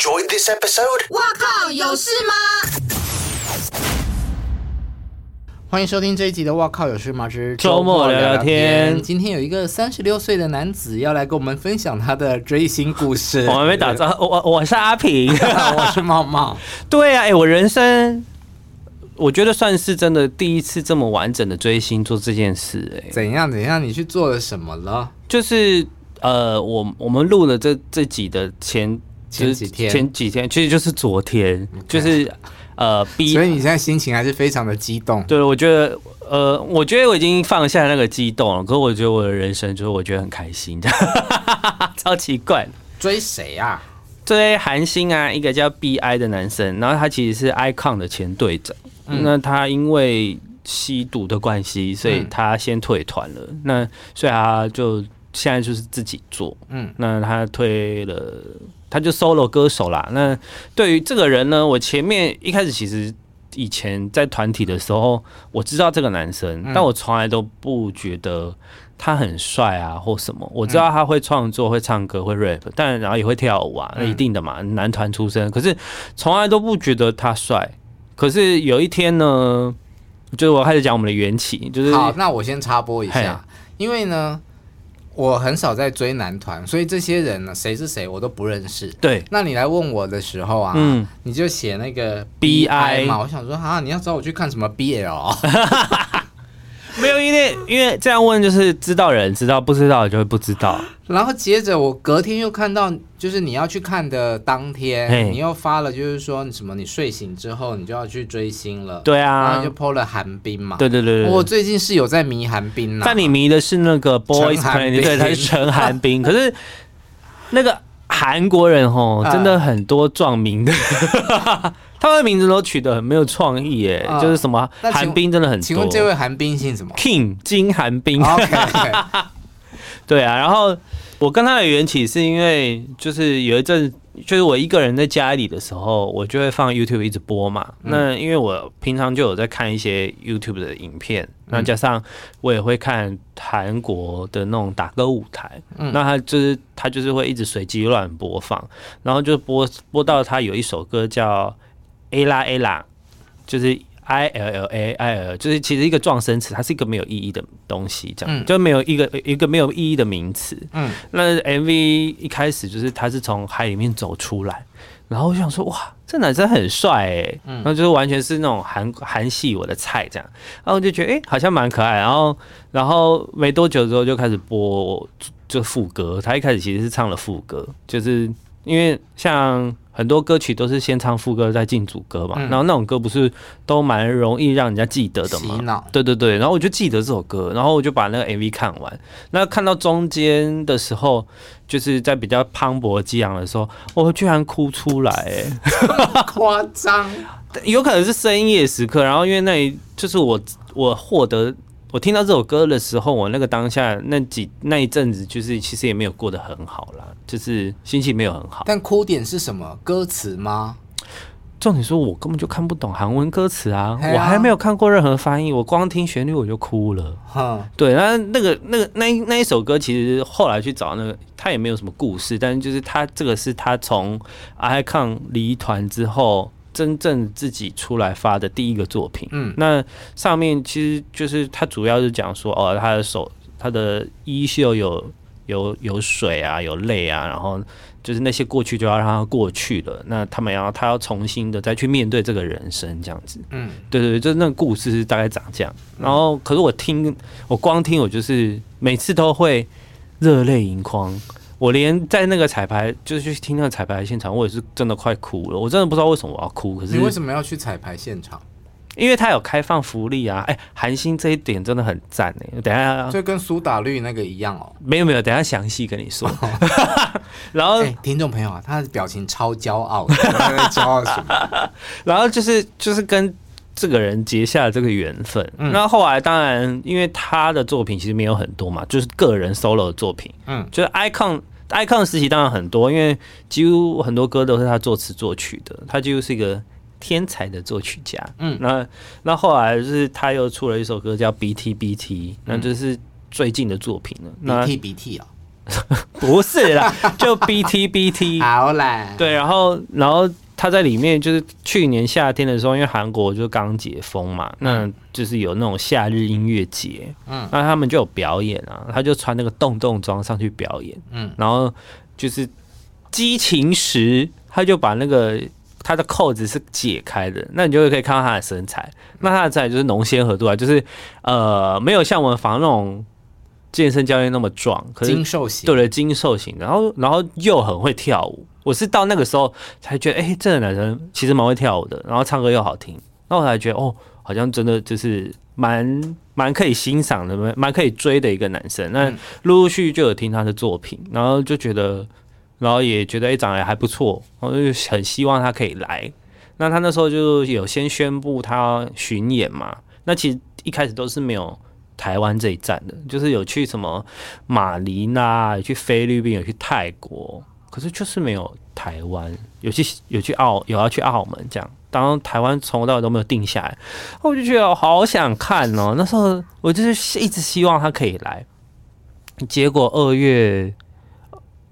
enjoyed this episode? 哇靠，有事吗？欢迎收听这一集的《哇靠有事吗之周末聊聊天》。今天有一个三十六岁的男子要来跟我们分享他的追星故事。我还没打招呼，我我是阿平，我是茂茂。对啊，哎，我人生我觉得算是真的第一次这么完整的追星做这件事。哎，怎样怎样？你去做了什么了？就是呃，我我们录了这这集的前前几天，前几天其实就是昨天.就是。呃，所以你现在心情还是非常的激动。对，我觉得，呃，我觉得我已经放下那个激动了。可是我觉得我的人生就是我觉得很开心，超奇怪。追谁啊？追韩星啊，一个叫 B.I 的男生，然后他其实是 Icon 的前队长。嗯、那他因为吸毒的关系，所以他先退团了。嗯、那所以他就现在就是自己做。嗯，那他退了。他就 solo 歌手啦。那对于这个人呢，我前面一开始其实以前在团体的时候，我知道这个男生，但我从来都不觉得他很帅啊或什么。我知道他会创作、会唱歌、会 rap，但然后也会跳舞啊，那一定的嘛，男团出身。可是从来都不觉得他帅。可是有一天呢，就是我开始讲我们的缘起，就是好，那我先插播一下，因为呢。我很少在追男团，所以这些人呢，谁是谁我都不认识。对，那你来问我的时候啊，嗯，你就写那个 B I 嘛，我想说啊，你要找我去看什么 B L？没有，因为因为这样问就是知道人知道，不知道就会不知道。然后接着我隔天又看到，就是你要去看的当天，你又发了，就是说你什么，你睡醒之后你就要去追星了。对啊，然后就 po 了寒冰嘛。对对对对，我最近是有在迷寒冰呐。但你迷的是那个 Boys Planet，对，他是陈寒冰。可是那个韩国人吼，真的很多撞名的。他们的名字都取得很没有创意，哎，呃、就是什么寒冰真的很多。请问这位寒冰姓什么？King 金寒冰。对啊，然后我跟他的缘起是因为就是有一阵，就是我一个人在家里的时候，我就会放 YouTube 一直播嘛。嗯、那因为我平常就有在看一些 YouTube 的影片，那加上我也会看韩国的那种打歌舞台，嗯、那他就是他就是会一直随机乱播放，然后就播播到他有一首歌叫。Ella ella 就是 i l l a i l，就是其实一个撞声词，它是一个没有意义的东西，这样、嗯、就没有一个一个没有意义的名词。嗯，那 MV 一开始就是他是从海里面走出来，然后我想说哇，这男生很帅哎、然后就是完全是那种韩韩系我的菜这样，然后我就觉得哎、欸、好像蛮可爱，然后然后没多久之后就开始播就副歌，他一开始其实是唱了副歌，就是因为像。很多歌曲都是先唱副歌再进主歌嘛，嗯、然后那种歌不是都蛮容易让人家记得的嘛？脑对对对，然后我就记得这首歌，然后我就把那个 MV 看完。那看到中间的时候，就是在比较磅礴激昂的时候，我居然哭出来、欸，哎，夸张，有可能是深夜时刻。然后因为那一就是我我获得。我听到这首歌的时候，我那个当下那几那一阵子，就是其实也没有过得很好啦，就是心情没有很好。但哭点是什么？歌词吗？重点说，我根本就看不懂韩文歌词啊，啊我还没有看过任何翻译，我光听旋律我就哭了。哈，对，那那个那个那那一首歌，其实后来去找那个，他也没有什么故事，但是就是他这个是他从 icon 离团之后。真正自己出来发的第一个作品，嗯，那上面其实就是他主要是讲说，哦，他的手，他的衣袖有有有水啊，有泪啊，然后就是那些过去就要让它过去了，那他们要他要重新的再去面对这个人生这样子，嗯，对对对，就那个故事是大概长这样，然后可是我听我光听我就是每次都会热泪盈眶。我连在那个彩排，就是去听那个彩排现场，我也是真的快哭了。我真的不知道为什么我要哭。可是你为什么要去彩排现场？因为他有开放福利啊！哎、欸，韩星这一点真的很赞哎。等一下，就跟苏打绿那个一样哦。没有没有，等一下详细跟你说。然后，欸、听众朋友啊，他的表情超骄傲，他在骄傲什么？然后就是就是跟这个人结下了这个缘分。嗯、那后来当然，因为他的作品其实没有很多嘛，就是个人 solo 的作品。嗯，就是 iKON。iKON 时期当然很多，因为几乎很多歌都是他作词作曲的，他几乎是一个天才的作曲家。嗯，那那后来就是他又出了一首歌叫 BT BT，那就是最近的作品了。BT BT 啊，不是啦，就 B T B T。好啦，对，然后然后他在里面就是去年夏天的时候，因为韩国就刚解封嘛，那就是有那种夏日音乐节，嗯，那他们就有表演啊，他就穿那个洞洞装上去表演，嗯，然后就是激情时，他就把那个。他的扣子是解开的，那你就会可以看到他的身材。那他的身材就是浓纤合度啊，就是呃没有像我们仿那种健身教练那么壮，可是精瘦型，对对，精瘦型。然后然后又很会跳舞。我是到那个时候才觉得，哎、欸，这个男生其实蛮会跳舞的，然后唱歌又好听。那我才觉得，哦，好像真的就是蛮蛮可以欣赏的，蛮可以追的一个男生。那陆陆续续就有听他的作品，然后就觉得。然后也觉得哎，长得还不错，然后就很希望他可以来。那他那时候就有先宣布他巡演嘛。那其实一开始都是没有台湾这一站的，就是有去什么马尼拉，有去菲律宾，有去泰国，可是就是没有台湾。有去有去澳，有要去澳门这样。当台湾从头到尾都没有定下来，我就觉得我好想看哦。那时候我就是一直希望他可以来，结果二月。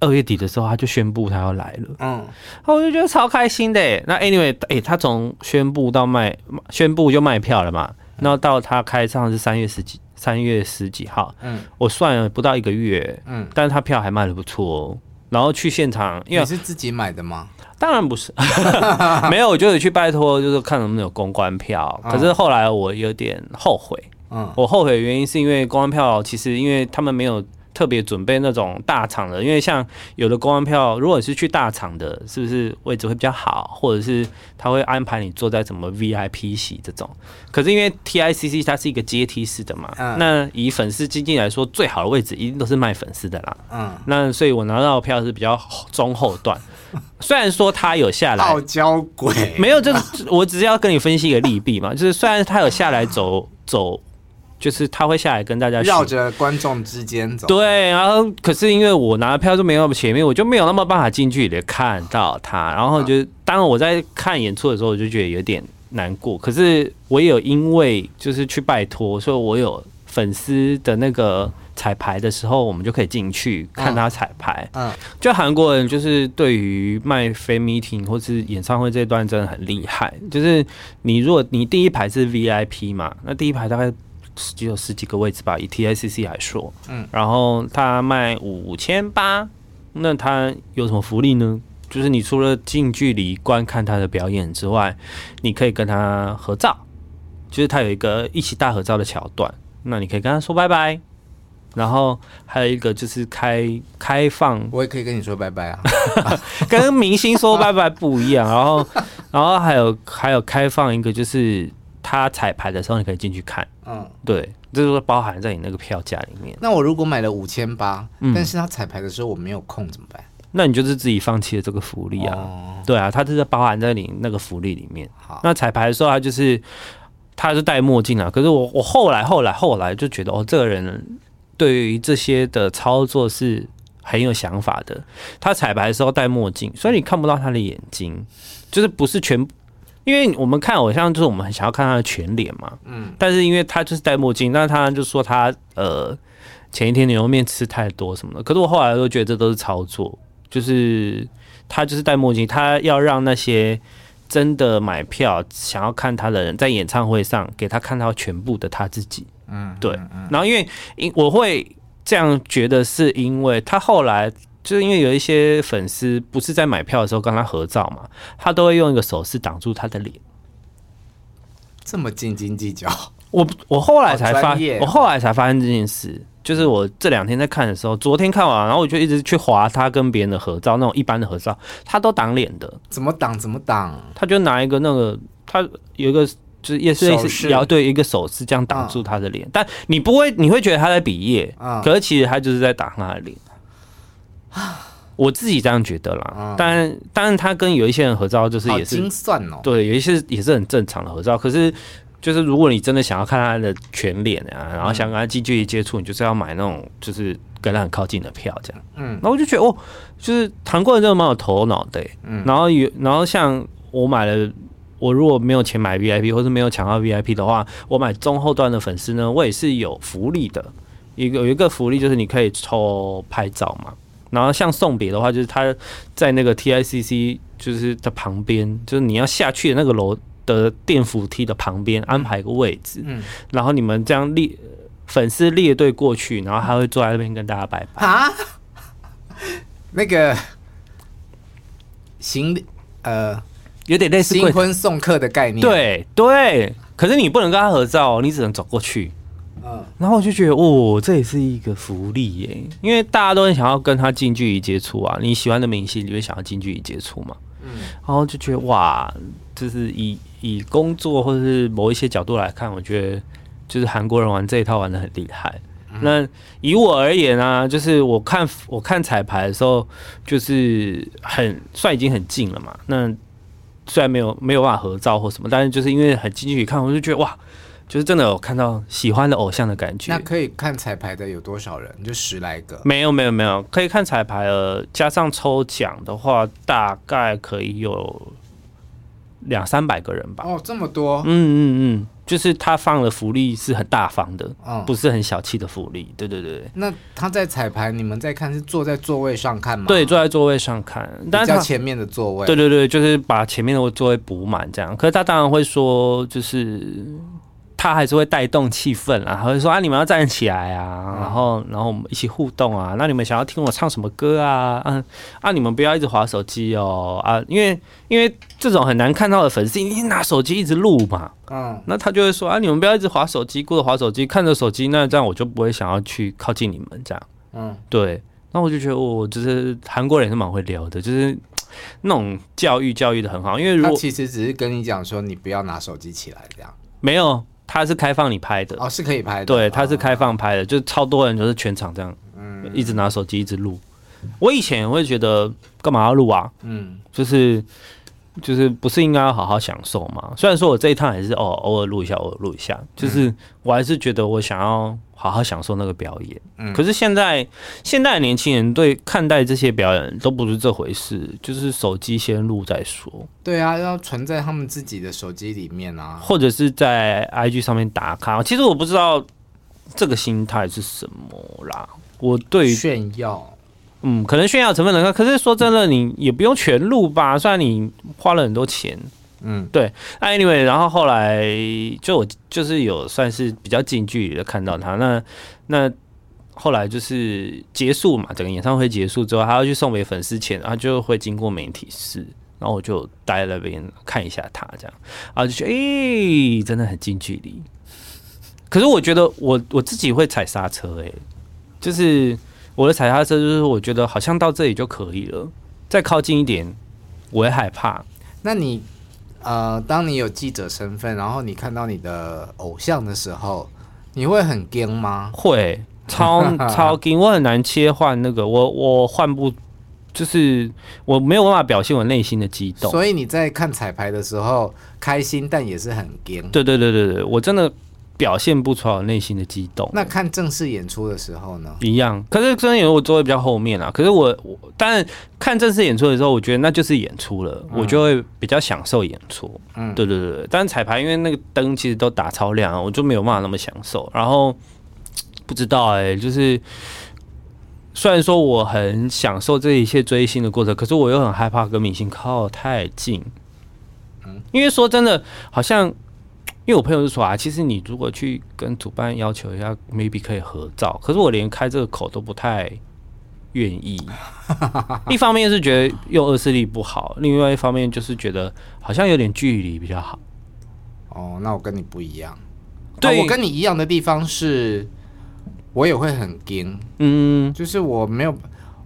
二月底的时候，他就宣布他要来了，嗯，我就觉得超开心的。那 anyway，哎、欸，他从宣布到卖，宣布就卖票了嘛。然后到他开唱是三月十几，三月十几号，嗯，我算了不到一个月，嗯，但是他票还卖的不错哦。然后去现场，因为你是自己买的吗？当然不是，没有，我就得去拜托，就是看能不能有公关票。可是后来我有点后悔，嗯，我后悔的原因是因为公关票其实因为他们没有。特别准备那种大厂的，因为像有的公安票，如果是去大厂的，是不是位置会比较好，或者是他会安排你坐在什么 VIP 席这种？可是因为 TICC 它是一个阶梯式的嘛，嗯、那以粉丝经济来说，最好的位置一定都是卖粉丝的啦。嗯，那所以我拿到的票是比较中后段，虽然说他有下来，傲娇鬼没有，就是我只是要跟你分析一个利弊嘛，就是虽然他有下来走走。就是他会下来跟大家绕着观众之间走，对，然后可是因为我拿的票就没有那么前面，我就没有那么办法近距离的看到他。然后就当我在看演出的时候，我就觉得有点难过。可是我也有因为就是去拜托，所以我有粉丝的那个彩排的时候，我们就可以进去看他彩排。嗯，就韩国人就是对于卖 fan meeting 或是演唱会这一段真的很厉害。就是你如果你第一排是 VIP 嘛，那第一排大概。只有十几个位置吧，以 TICC 来说，嗯，然后他卖五千八，那他有什么福利呢？就是你除了近距离观看他的表演之外，你可以跟他合照，就是他有一个一起大合照的桥段，那你可以跟他说拜拜。然后还有一个就是开开放，我也可以跟你说拜拜啊，跟明星说拜拜不一样。然后，然后还有还有开放一个就是。他彩排的时候，你可以进去看。嗯，对，这就是包含在你那个票价里面。那我如果买了五千八，但是他彩排的时候我没有空怎么办？那你就是自己放弃了这个福利啊。哦、对啊，他就是包含在你那个福利里面。好，那彩排的时候他就是他是戴墨镜啊。可是我我后来后来后来就觉得哦，这个人对于这些的操作是很有想法的。他彩排的时候戴墨镜，所以你看不到他的眼睛，就是不是全部。因为我们看偶像，就是我们很想要看他的全脸嘛，嗯，但是因为他就是戴墨镜，那他就说他呃前一天牛肉面吃太多什么的，可是我后来都觉得这都是操作，就是他就是戴墨镜，他要让那些真的买票想要看他的人在演唱会上给他看到全部的他自己，嗯，对，然后因为因我会这样觉得，是因为他后来。就是因为有一些粉丝不是在买票的时候跟他合照嘛，他都会用一个手势挡住他的脸，这么斤斤计较。我我后来才发，我后来才发现这件事，就是我这两天在看的时候，昨天看完，然后我就一直去划他跟别人的合照，那种一般的合照，他都挡脸的。怎么挡？怎么挡？他就拿一个那个，他有一个就是也是类似要对一个手势这样挡住他的脸，但你不会，你会觉得他在比耶，可是其实他就是在挡他的脸。我自己这样觉得啦，嗯、但当然他跟有一些人合照，就是也是精算哦，对，有一些也是很正常的合照。可是，就是如果你真的想要看他的全脸啊，然后想跟他近距离接触，你就是要买那种就是跟他很靠近的票，这样。嗯，然后我就觉得哦，就是韩国人真的蛮有头脑的。嗯，然后有，然后像我买了，我如果没有钱买 VIP 或者没有抢到 VIP 的话，我买中后段的粉丝呢，我也是有福利的。一个有一个福利就是你可以抽拍照嘛。然后像送别的话，就是他在那个 TICC 就是的旁边，就是你要下去的那个楼的电扶梯的旁边安排一个位置，嗯，然后你们这样列粉丝列队过去，然后他会坐在那边跟大家拜拜啊。那个行呃，有点类似新婚送客的概念，对对。可是你不能跟他合照，你只能走过去。嗯，然后我就觉得，哦，这也是一个福利耶，因为大家都很想要跟他近距离接触啊。你喜欢的明星，你会想要近距离接触嘛？嗯，然后就觉得，哇，就是以以工作或者是某一些角度来看，我觉得就是韩国人玩这一套玩的很厉害。嗯。那以我而言啊，就是我看我看彩排的时候，就是很算已经很近了嘛。那虽然没有没有办法合照或什么，但是就是因为很近距离看，我就觉得哇。就是真的有看到喜欢的偶像的感觉。那可以看彩排的有多少人？就十来个？没有没有没有，可以看彩排的，加上抽奖的话，大概可以有两三百个人吧。哦，这么多？嗯嗯嗯，就是他放的福利是很大方的，嗯，不是很小气的福利。对对对。那他在彩排，你们在看是坐在座位上看吗？对，坐在座位上看，比较前面的座位。对对对，就是把前面的座位补满这样。可是他当然会说，就是。他还是会带动气氛啊，他会说啊，你们要站起来啊，然后然后我们一起互动啊。那你们想要听我唱什么歌啊？嗯啊，你们不要一直划手机哦啊，因为因为这种很难看到的粉丝，一定拿手机一直录嘛。嗯，那他就会说啊，你们不要一直划手机，顾着划手机，看着手机，那这样我就不会想要去靠近你们这样。嗯，对。那我就觉得我就是韩国人是蛮会聊的，就是那种教育教育的很好。因为如果他其实只是跟你讲说，你不要拿手机起来这样，没有。他是开放你拍的哦，是可以拍的。对，他是开放拍的，哦、就超多人就是全场这样，嗯，一直拿手机一直录。我以前会觉得干嘛要录啊？嗯，就是就是不是应该要好好享受吗？虽然说我这一趟还是哦，偶尔录一下，偶尔录一下，就是我还是觉得我想要。好好享受那个表演，嗯，可是现在现在的年轻人对看待这些表演都不是这回事，就是手机先录再说。对啊，要存在他们自己的手机里面啊，或者是在 IG 上面打卡。其实我不知道这个心态是什么啦。我对于炫耀，嗯，可能炫耀成分很高。可是说真的，你也不用全录吧？虽然你花了很多钱。嗯，对。anyway，然后后来就我就是有算是比较近距离的看到他。那那后来就是结束嘛，整个演唱会结束之后，他要去送给粉丝钱，然后就会经过媒体室，然后我就待在那边看一下他这样，然后就觉得哎、欸，真的很近距离。可是我觉得我我自己会踩刹车、欸，哎，就是我的踩刹车就是我觉得好像到这里就可以了，再靠近一点我会害怕。那你？呃，当你有记者身份，然后你看到你的偶像的时候，你会很惊吗？会，超 超惊，我很难切换那个，我我换不，就是我没有办法表现我内心的激动。所以你在看彩排的时候开心，但也是很惊。对对对对对，我真的。表现不出来我内心的激动。那看正式演出的时候呢？一样。可是真的演出我座位比较后面啊。可是我我，当然看正式演出的时候，我觉得那就是演出了，嗯、我就会比较享受演出。嗯，对对对。但是彩排因为那个灯其实都打超亮，我就没有办法那么享受。然后不知道哎、欸，就是虽然说我很享受这一切追星的过程，可是我又很害怕跟明星靠太近。嗯，因为说真的，好像。因为我朋友就说啊，其实你如果去跟主办要求一下，maybe 可以合照。可是我连开这个口都不太愿意。一方面是觉得用恶势力不好，另外一方面就是觉得好像有点距离比较好。哦，那我跟你不一样。对，我跟你一样的地方是，我也会很惊。嗯，就是我没有，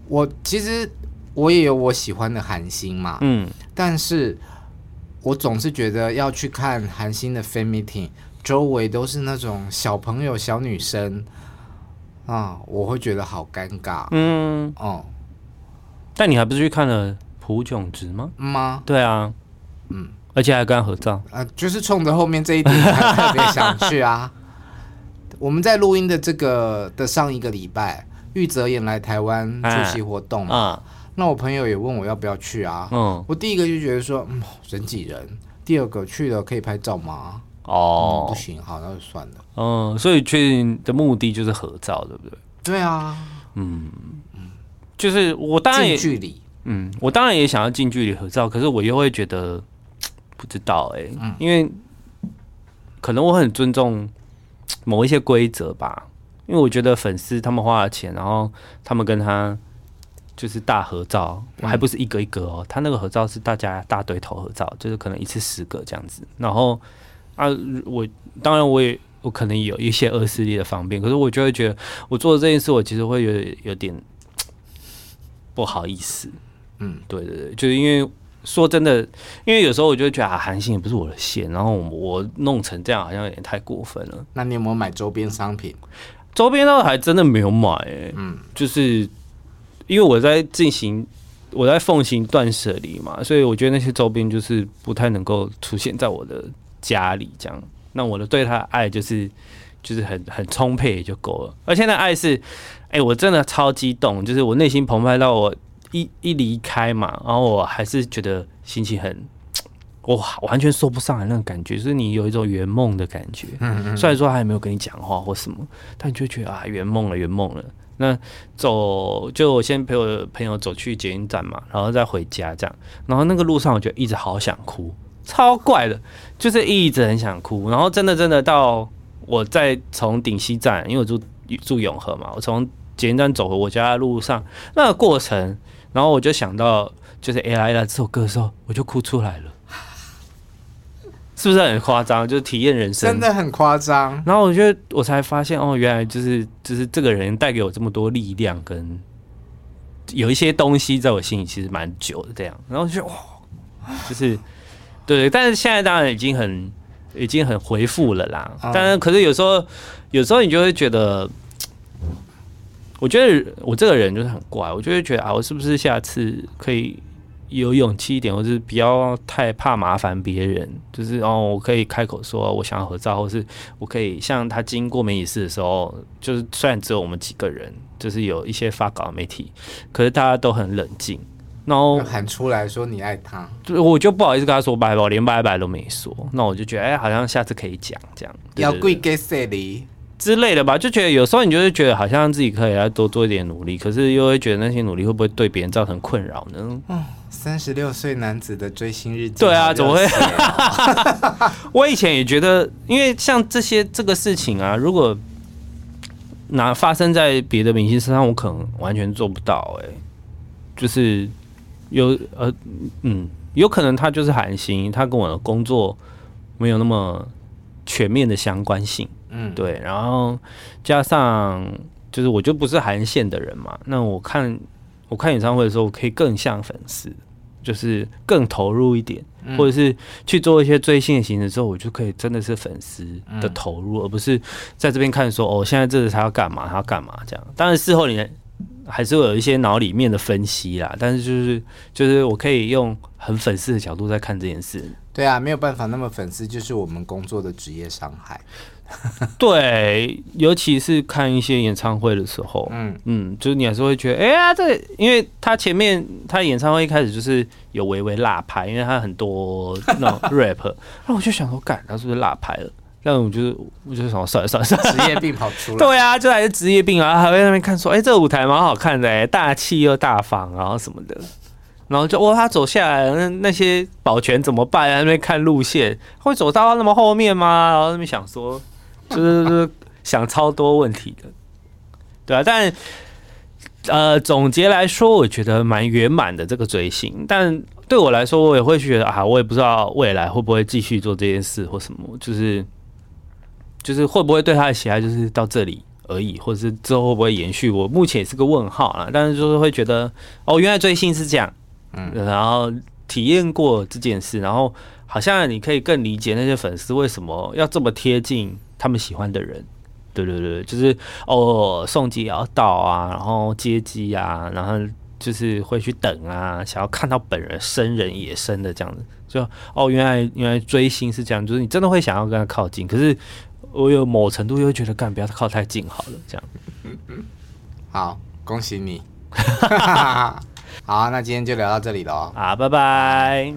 我其实我也有我喜欢的韩星嘛。嗯，但是。我总是觉得要去看韩星的 fan meeting，周围都是那种小朋友、小女生啊，我会觉得好尴尬。嗯，哦，但你还不是去看了朴炯植吗？吗？对啊，嗯，而且还跟他合照。啊，就是冲着后面这一点才特别想去啊。我们在录音的这个的上一个礼拜，玉泽演来台湾出席活动嘛。啊啊那我朋友也问我要不要去啊？嗯，我第一个就觉得说，嗯，人挤人。第二个去了可以拍照吗？哦、嗯，不行，好，那就算了。嗯，所以确定的目的就是合照，对不对？对啊，嗯嗯，就是我当然也近距离，嗯，我当然也想要近距离合照，可是我又会觉得不知道哎、欸，嗯、因为可能我很尊重某一些规则吧，因为我觉得粉丝他们花了钱，然后他们跟他就是大合照，还不是一个一个哦，他那个合照是大家大堆头合照，就是可能一次十个这样子，然后啊，我当然我也。我可能有一些恶势力的方便，可是我就会觉得我做的这件事，我其实会有有点不好意思。嗯，对对对，就是因为说真的，因为有时候我就会觉得啊，韩信也不是我的线，然后我弄成这样好像有点太过分了。那你有没有买周边商品？周边倒还真的没有买、欸，嗯，就是因为我在进行我在奉行断舍离嘛，所以我觉得那些周边就是不太能够出现在我的家里这样。那我的对他的爱就是，就是很很充沛也就够了。而且那爱是，哎、欸，我真的超激动，就是我内心澎湃到我一一离开嘛，然后我还是觉得心情很，哇，完全说不上来那种感觉，就是你有一种圆梦的感觉。嗯嗯。虽然说他也没有跟你讲话或什么，但你就觉得啊，圆梦了，圆梦了。那走，就我先陪我的朋友走去捷运站嘛，然后再回家这样。然后那个路上，我就一直好想哭。超怪的，就是一直很想哭，然后真的真的到我在从顶溪站，因为我住住永和嘛，我从捷运站走回我家的路上那个过程，然后我就想到就是《A I》这首歌的时候，我就哭出来了，是不是很夸张？就是体验人生真的很夸张。然后我觉得我才发现哦，原来就是就是这个人带给我这么多力量，跟有一些东西在我心里其实蛮久的这样，然后就哇，就是。对，但是现在当然已经很，已经很回复了啦。嗯、但是可是有时候，有时候你就会觉得，我觉得我这个人就是很怪，我就会觉得啊，我是不是下次可以有勇气一点，或是不要太怕麻烦别人，就是哦，我可以开口说我想要合照，或是我可以像他经过媒体室的时候，就是虽然只有我们几个人，就是有一些发稿的媒体，可是大家都很冷静。然后喊出来说你爱他，就我就不好意思跟他说拜拜，我连拜拜都没说。那我就觉得，哎，好像下次可以讲这样，要跪给谁哩之类的吧？就觉得有时候你就会觉得，好像自己可以要多做一点努力，可是又会觉得那些努力会不会对别人造成困扰呢？嗯，三十六岁男子的追星日记，对啊，怎么会？我以前也觉得，因为像这些这个事情啊，如果拿发生在别的明星身上，我可能完全做不到。哎，就是。有呃嗯，有可能他就是韩星，他跟我的工作没有那么全面的相关性，嗯，对。然后加上就是我就不是韩线的人嘛，那我看我看演唱会的时候，我可以更像粉丝，就是更投入一点，嗯、或者是去做一些追星的行程之后，我就可以真的是粉丝的投入，嗯、而不是在这边看说哦，现在这是他要干嘛，他要干嘛这样。当然事后你。还是会有一些脑里面的分析啦，但是就是就是我可以用很粉丝的角度在看这件事。对啊，没有办法那么粉丝，就是我们工作的职业伤害。对，尤其是看一些演唱会的时候，嗯嗯，就是你还是会觉得，哎呀，这因为他前面他演唱会一开始就是有微微辣拍，因为他很多那种 rap，那我就想说，干，他是不是辣拍了？但我就是，我就是想算了算了算了，职业病跑出来。对啊，就还是职业病啊，还会在那边看说，哎、欸，这个舞台蛮好看的，哎，大气又大方，然后什么的，然后就哇，他走下来，那那些保全怎么办？在那边看路线，会走到那么后面吗？然后那边想说，就是想超多问题的，对啊，但呃，总结来说，我觉得蛮圆满的这个追星，但对我来说，我也会觉得啊，我也不知道未来会不会继续做这件事或什么，就是。就是会不会对他的喜爱就是到这里而已，或者是之后会不会延续？我目前也是个问号啦。但是就是会觉得，哦，原来追星是这样，嗯，然后体验过这件事，然后好像你可以更理解那些粉丝为什么要这么贴近他们喜欢的人。对对对，就是哦，送机也要到啊，然后接机啊，然后就是会去等啊，想要看到本人生人野生的这样子。就哦，原来原来追星是这样，就是你真的会想要跟他靠近，可是。我有某程度又觉得，干不要靠太近好了，这样。好，恭喜你。好，那今天就聊到这里喽。好，拜拜。